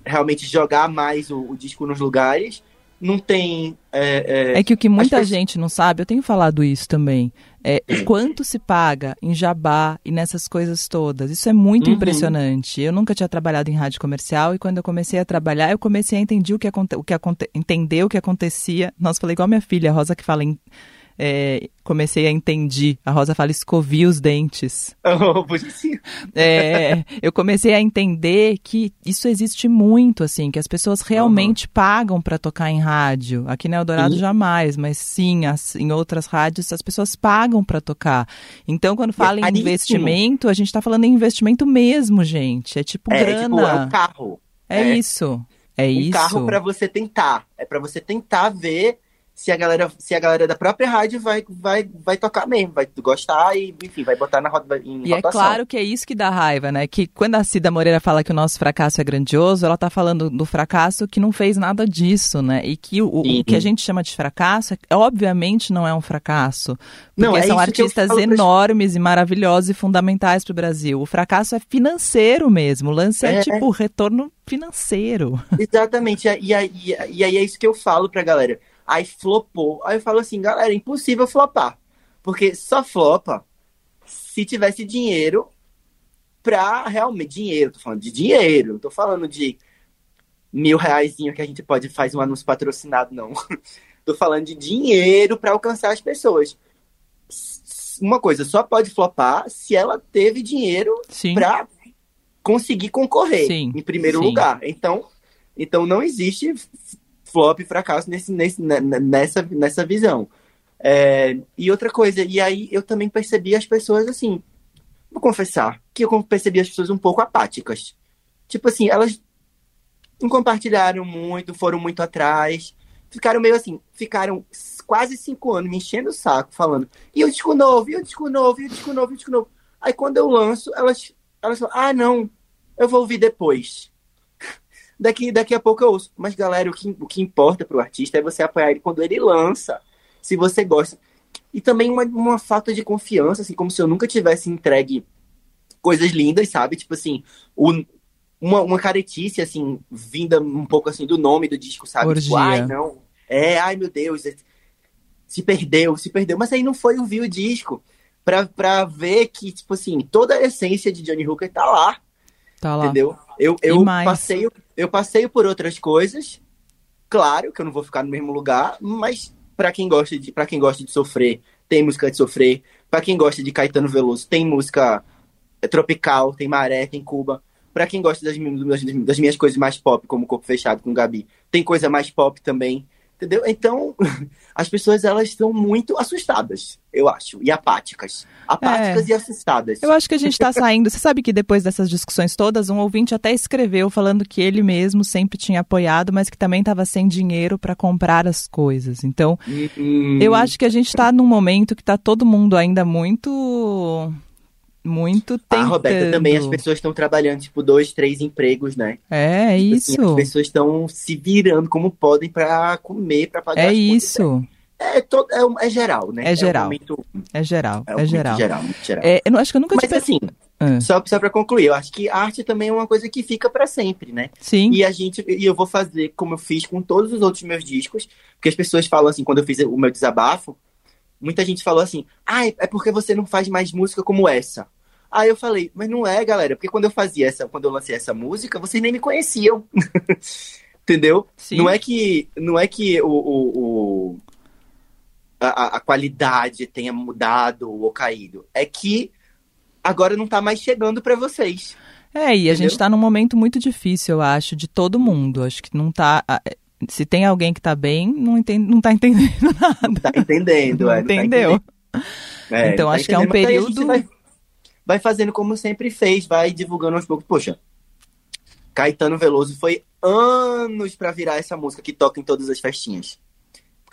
realmente jogar mais o, o disco nos lugares. Não tem. É, é,
É que o que muita
pessoas-
gente não sabe, eu tenho falado isso também, é quanto se paga em jabá e nessas coisas todas. Isso é muito
Uhum.
impressionante. Eu nunca tinha trabalhado em rádio comercial e quando eu comecei a trabalhar, eu comecei a entender o que, aconte, o que aconte, entender o que acontecia. Nossa, falei igual minha filha, a Rosa que fala em. É, comecei a entender. A Rosa fala escovia os dentes.
Oh, bonitinho.
É, eu comecei a entender que isso existe muito, assim, que as pessoas realmente pagam para tocar em rádio. Aqui na Eldorado
Sim.
jamais, mas sim, as- em outras rádios as pessoas pagam para tocar. Então, quando fala em
caríssimo.
investimento, a gente tá falando em investimento mesmo, gente. É tipo
É, tipo, é
grana.
um carro.
É,
é.
isso. É
um
isso.
carro pra você tentar. É pra você tentar ver se a galera, se a galera da própria rádio vai, vai, vai tocar mesmo, vai gostar e, enfim, vai botar na roda em
E é
rotação.
claro que é isso que dá raiva, né? Que quando a Cida Moreira fala que o nosso fracasso é grandioso, ela tá falando do fracasso que não fez nada disso, né? E que o, o que a gente chama de fracasso, é- obviamente não é um fracasso. Porque
Não, é
são artistas enormes e maravilhosos e fundamentais para o Brasil. O fracasso é financeiro mesmo. O lance é,
É.
tipo retorno financeiro.
Exatamente. E aí, e aí é isso que eu falo pra galera. Aí flopou. Aí eu falo assim, galera, é impossível flopar. Porque só flopa se tivesse dinheiro pra realmente. Dinheiro, tô falando de dinheiro. Não tô falando de mil reaisinho que a gente pode fazer um anúncio patrocinado, não. tô falando de dinheiro pra alcançar as pessoas. Uma coisa, só pode flopar se ela teve dinheiro
Sim.
para conseguir concorrer
Sim,
em primeiro
sim.
lugar. Então, então não existe flop e fracasso nesse, nesse, ne- ne- nessa, nessa visão. É, e outra coisa, e aí eu também percebi as pessoas assim, vou confessar, que eu percebi as pessoas um pouco apáticas. Tipo assim, elas não compartilharam muito, foram muito atrás, ficaram meio assim, ficaram quase cinco anos me enchendo o saco, falando, e o disco novo, e o disco novo, e o disco novo, e o disco novo. Aí quando eu lanço, elas, elas falam, ah, não, eu vou ouvir depois. Daqui, daqui a pouco eu ouço. Mas, galera, o que, o que importa pro artista é você apoiar ele quando ele lança. Se você gosta. E também uma, uma falta de confiança, assim, como se eu nunca tivesse entregue coisas lindas, sabe? Tipo assim, o- uma, uma caretice, assim, vinda um pouco assim do nome do disco, sabe? Tipo,
Orgia.
ai, não. É, ai, meu Deus. é- Se perdeu, se perdeu. Mas aí não foi ouvir o disco pra, pra ver que, tipo assim, toda a essência de Johnny Hooker tá lá.
Tá lá.
Entendeu? Eu, eu,
mais?
Eu passeio por outras coisas. Claro que eu não vou ficar no mesmo lugar, mas pra quem gosta de para quem gosta de sofrer, tem música de sofrer. Pra quem gosta de Caetano Veloso, tem música é, tropical, tem Maré, tem Cuba. Pra quem gosta das, das, das minhas coisas mais pop, como Corpo Fechado com Gabi, tem coisa mais pop também. Entendeu? Então, as pessoas elas estão muito assustadas, eu acho, e apáticas. Apáticas e assustadas.
Eu acho que a gente tá saindo. Você sabe que depois dessas discussões todas, um ouvinte até escreveu falando que ele mesmo sempre tinha apoiado, mas que também estava sem dinheiro para comprar as coisas. Então,
Hum,
eu acho que a gente tá num momento que tá todo mundo ainda muito muito
A
tentando.
Roberta também, as pessoas estão trabalhando, tipo, dois, três empregos, né?
É
Tipo
isso.
assim, as pessoas estão se virando como podem pra comer, pra pagar
É isso.
É, todo, é, é geral, né?
É geral.
um momento,
É geral.
é
É,
um momento
geral.
geral, muito geral.
É, eu não- acho que eu nunca te
Mas
per-
assim,
Ah,
só, só pra concluir, eu acho que a arte também é uma coisa que fica pra sempre, né?
Sim.
E a gente, e eu vou fazer como eu fiz com todos os outros meus discos, porque as pessoas falam assim, quando eu fiz o meu desabafo, muita gente falou assim, ah, é porque você não faz mais música como essa. Aí eu falei, mas não é, galera, porque quando eu fazia essa, quando eu lancei essa música, vocês nem me conheciam. Entendeu?
Sim.
Não é que, não é que o, o, o- a, a qualidade tenha mudado ou caído. É que agora não tá mais chegando pra vocês.
É, e a gente tá num momento muito difícil, eu acho, de todo mundo. Acho que não tá. Se tem alguém que tá bem, não, entende, não tá entendendo nada.
Tá entendendo, é, não tá
Entendeu?
É,
Então,
tá
acho que é um
entendendo,
período-
Vai, vai fazendo como sempre fez, vai divulgando aos poucos. Poxa, Caetano Veloso foi anos pra virar essa música que toca em todas as festinhas.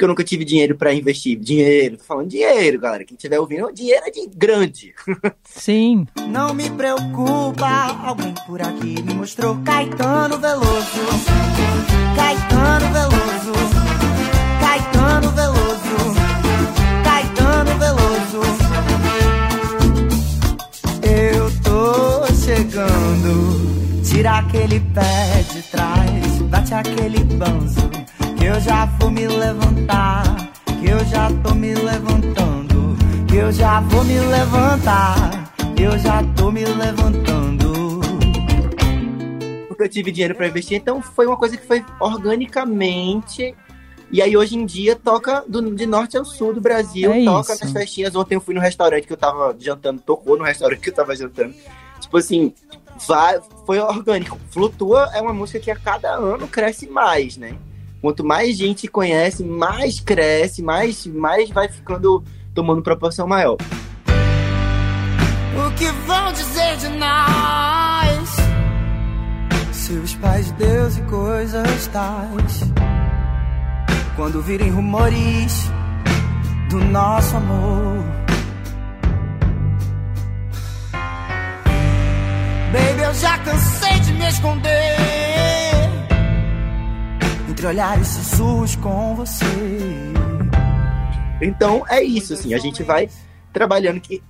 Porque eu nunca tive dinheiro pra investir. Dinheiro, tô falando dinheiro, galera. Quem estiver ouvindo, dinheiro é de grande.
Sim.
Não me preocupa, alguém por aqui me mostrou Caetano Veloso. Caetano Veloso. Caetano Veloso. Caetano Veloso. Eu tô chegando. Tira aquele pé de trás, bate aquele banzo. Que eu já vou me levantar. Que eu já tô me levantando. Que eu já vou me levantar. Que eu já tô me levantando.
Porque eu tive dinheiro pra investir. Então foi uma coisa que foi organicamente. E aí hoje em dia toca do- de norte ao sul do Brasil,
É
toca
isso.
nas festinhas. Ontem eu fui no restaurante que eu tava jantando, tocou no restaurante que eu tava jantando. Tipo assim, vai, foi orgânico. Flutua é uma música que a cada ano cresce mais, né? Quanto mais gente conhece, mais cresce, mais, mais vai ficando tomando proporção maior.
O que vão dizer de nós? Seus pais, Deus e coisas tais. Quando virem rumores do nosso amor. Baby, eu já cansei de me esconder entre olhares sussurros com você.
Então é isso, assim, a gente vai trabalhando que.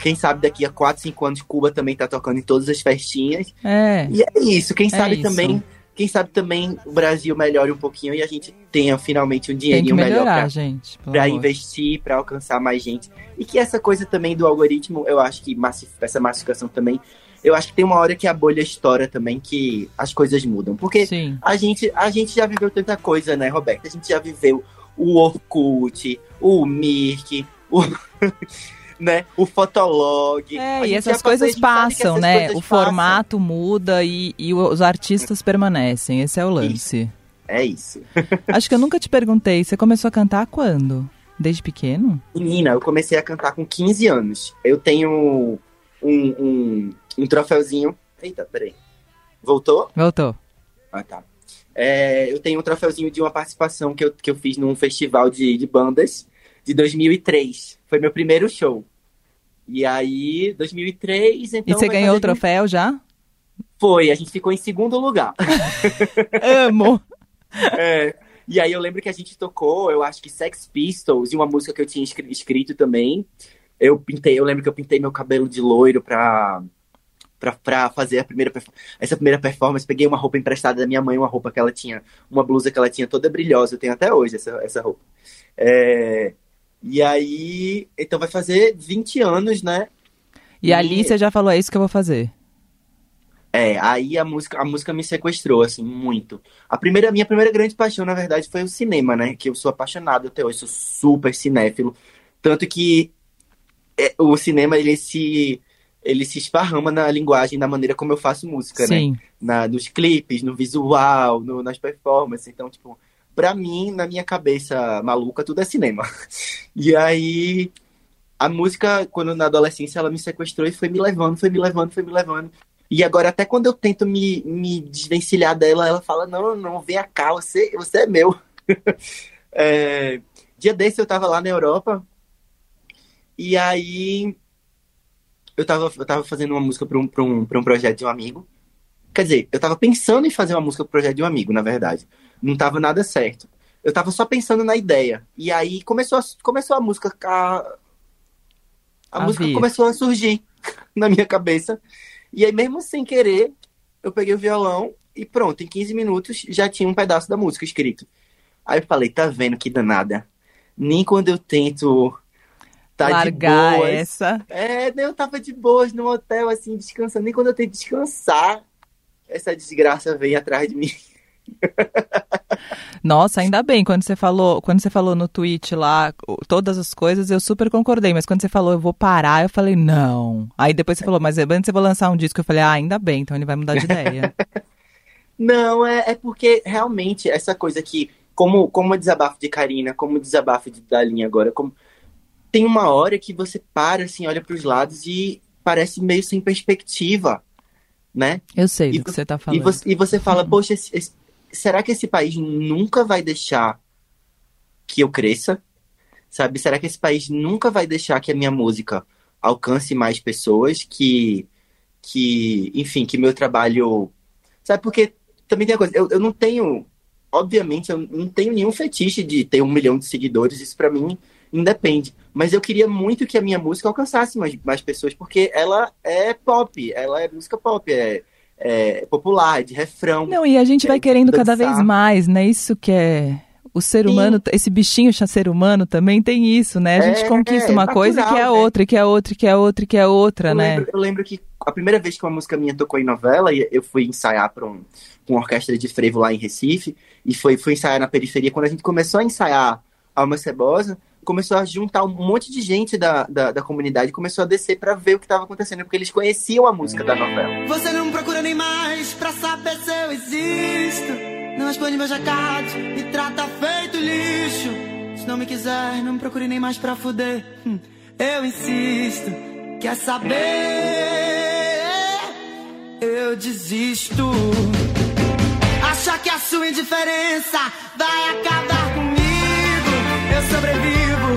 Quem sabe daqui a 4, 5 anos Cuba também tá tocando em todas as festinhas.
É.
E é isso, quem sabe
isso.
também. Quem sabe também o Brasil melhore um pouquinho e a gente tenha finalmente um
Tem que
dinheirinho melhor
melhorar,
pra,
gente. amor.
investir, pra alcançar mais gente. E que essa coisa também do algoritmo, eu acho que massif- essa massificação também, eu acho que tem uma hora que a bolha estoura também, que as coisas mudam. Porque
Sim.
a gente, a gente já viveu tanta coisa, né, Roberto? A gente já viveu o Orkut, o Mirk, o, né, o Fotolog.
É, e essas coisas passam,
essas
né?
coisas
O
passam.
formato muda e, e os artistas permanecem. Esse é o lance.
É isso.
Acho que eu nunca te perguntei, você começou a cantar quando? Desde pequeno?
Menina, eu comecei a cantar com 15 anos. Eu tenho um, um, um troféuzinho. Eita, peraí. Voltou?
Voltou.
Ah, tá. É, eu tenho um troféuzinho de uma participação que eu, que eu fiz num festival de, de bandas de 2003. Foi meu primeiro show. E aí, 2003, então...
e você ganhou o troféu já?
Foi, a gente ficou em segundo lugar.
Amo!
É, e aí eu lembro que a gente tocou, eu acho que Sex Pistols, e uma música que eu tinha escri- escrito também. Eu pintei, eu lembro que eu pintei meu cabelo de loiro pra, pra, pra fazer a primeira, essa primeira performance. Peguei uma roupa emprestada da minha mãe, uma roupa que ela tinha, uma blusa que ela tinha toda brilhosa. Eu tenho até hoje essa, essa roupa. É, e aí, então vai fazer 20 anos, né?
E ali você já falou, é isso que eu vou fazer.
É, aí a música, a música me sequestrou, assim, muito. A primeira, minha primeira grande paixão, na verdade, foi o cinema, né? Que eu sou apaixonado até hoje, sou super cinéfilo. Tanto que é, o cinema, ele se, ele se esparrama na linguagem, na maneira como eu faço música, né?
Sim.
Na, nos clipes, no visual, no- nas performances. Então, tipo, pra mim, na minha cabeça maluca, tudo é cinema. E aí, a música, quando na adolescência, ela me sequestrou e foi me levando, foi me levando, foi me levando. E agora, até quando eu tento me, me desvencilhar dela, ela fala: Não, não, vem cá, você, você é meu. É, dia desse eu tava lá na Europa, e aí eu tava, eu tava fazendo uma música pra um, pra, um, pra um projeto de um amigo. Quer dizer, eu tava pensando em fazer uma música pro projeto de um amigo, na verdade. Não tava nada certo. Eu tava só pensando na ideia. E aí começou a, começou a música. A, a
A
música
vir.
começou a surgir na minha cabeça. E aí, mesmo sem querer, eu peguei o violão e pronto, em 15 minutos já tinha um pedaço da música escrito. Aí eu falei, tá vendo que danada? Nem quando eu tento tá
Largar
de boas.
essa.
É, eu tava de boas no hotel, assim, descansando. Nem quando eu tento descansar, essa desgraça vem atrás de mim.
Nossa, ainda bem, quando você falou, quando você falou no tweet lá, todas as coisas, eu super concordei, mas quando você falou eu vou parar, eu falei, não. Aí depois você falou, mas antes eu vou lançar um disco, eu falei, ah, ainda bem, então ele vai mudar de ideia.
Não, é, é porque realmente essa coisa que, como, como o desabafo de Karina, como o desabafo de Dalinha agora, como tem uma hora que você para, assim, olha pros lados e parece meio sem perspectiva, né?
Eu sei
E
do que
vo-
você tá
E
falando.
você, e você fala, poxa, esse- esse- será que esse país nunca vai deixar que eu cresça? Sabe? Será que esse país nunca vai deixar que a minha música alcance mais pessoas? Que, que enfim, que meu trabalho. Sabe? Porque também tem a coisa, eu, eu não tenho. Obviamente, eu não tenho nenhum fetiche de ter um milhão de seguidores, isso pra mim independe. Mas eu queria muito que a minha música alcançasse mais, mais pessoas, porque ela é pop, ela é música pop, é, é popular, é de refrão.
Não, e a gente vai
É,
querendo cada
dançar.
vez mais, né? Isso que é. O ser
Sim.
humano, esse bichinho ser humano também tem isso, né? A gente
É,
conquista
é
uma coisa e
natural,
quer a
né?
outra, e quer a outra, e quer a outra, e quer a outra,
Eu
né?
lembro, eu lembro que a primeira vez que uma música minha tocou em novela, eu fui ensaiar para um, uma orquestra de frevo lá em Recife, e foi, fui ensaiar na periferia. Quando a gente começou a ensaiar Alma Cebosa, começou a juntar um monte de gente da, da, da comunidade, começou a descer para ver o que estava acontecendo, porque eles conheciam a música da novela.
Você não procura nem mais pra saber se eu existo. Não responde meus recados, me trata feito lixo. Se não me quiser, não me procure nem mais pra fuder. Hum, Eu insisto, quer saber? Eu desisto. Acha que a sua indiferença vai acabar comigo? Sobrevivo,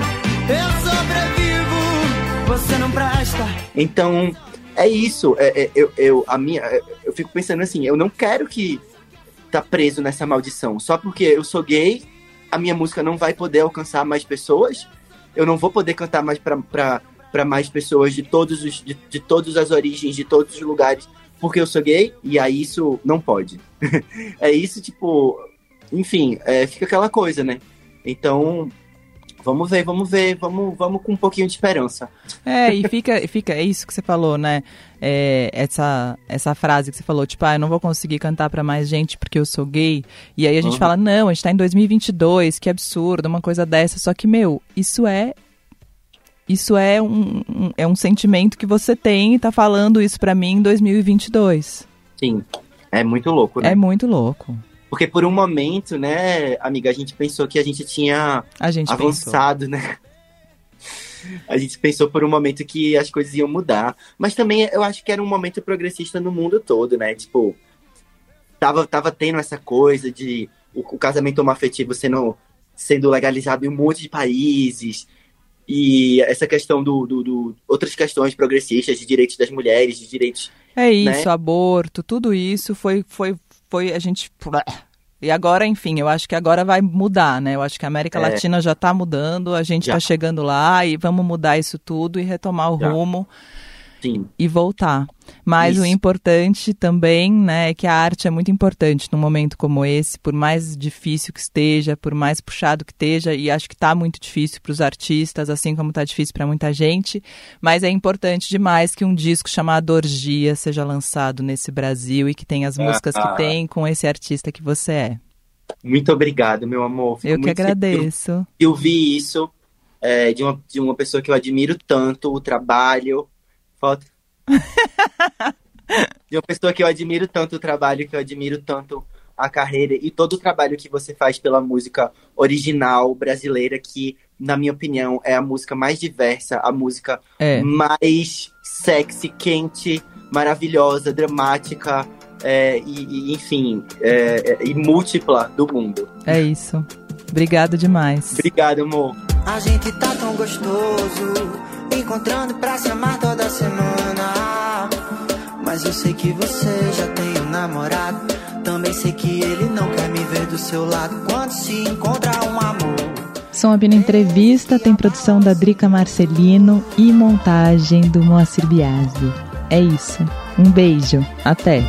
eu sobrevivo. Você não presta.
Então, é isso. É, é, eu, eu, a minha, é, eu fico pensando assim, eu não quero que tá preso nessa maldição. Só porque eu sou gay, a minha música não vai poder alcançar mais pessoas. Eu não vou poder cantar mais pra mais pessoas de todos os, de, de todas as origens, de todos os lugares, porque eu sou gay, e aí isso não pode. é isso, tipo, enfim, é, fica aquela coisa, né? Então, vamos ver, vamos ver, vamos, vamos com um pouquinho de esperança.
É, e fica, fica, é isso que você falou, né? É, essa, essa frase que você falou, tipo, ah, eu não vou conseguir cantar pra mais gente porque eu sou gay. E aí a gente
Uhum.
fala, não, a gente tá em 2022, que absurdo, uma coisa dessa. Só que, meu, isso é. Isso é um, um- é um sentimento que você tem e tá falando isso pra mim em 2022.
Sim, é muito louco, né?
É muito louco.
Porque por um momento, né, amiga, a gente pensou que a gente tinha
A gente pensou.
avançado, né? A gente pensou por um momento que as coisas iam mudar. Mas também eu acho que era um momento progressista no mundo todo, né? Tipo, tava, tava tendo essa coisa de o, o casamento homoafetivo sendo, sendo legalizado em um monte de países. E essa questão do, do, do- Outras questões progressistas de direitos das mulheres, de direitos.
É isso,
né?
aborto, tudo isso foi, foi, foi a gente. E agora, enfim, eu acho que agora vai mudar, né? Eu acho que a América
É.
Latina já está mudando, a gente está chegando lá e vamos mudar isso tudo e retomar o
Já.
rumo
Sim,
e voltar. Mas o
Isso.
importante também, né, é que a arte é muito importante num momento como esse, por mais difícil que esteja, por mais puxado que esteja, e acho que está muito difícil para os artistas, assim como está difícil para muita gente, mas é importante demais que um disco chamado Orgia seja lançado nesse Brasil e que tenha as músicas
Ah.
que tem com esse artista que você é.
muito obrigado, meu amor. Fico
Eu que agradeço.
eu vi isso é, de, uma, de uma pessoa que eu admiro tanto, o trabalho. Foto. de uma pessoa que eu admiro tanto o trabalho, que eu admiro tanto a carreira e todo o trabalho que você faz pela música original brasileira, que, na minha opinião, é a música mais diversa, a música
É.
mais sexy, quente, maravilhosa, dramática. é, e, e, enfim, é, é, e múltipla do mundo.
É isso. Obrigado demais.
Obrigado, amor.
A gente tá tão gostoso encontrando pra se amar toda semana. Mas eu sei que você já tem um namorado. Também sei que ele não quer me ver do seu lado quando se um amor.
Som Opina Entrevista tem produção da Drica Marcelino e montagem do Moacir Biasi. É isso. Um beijo. Até.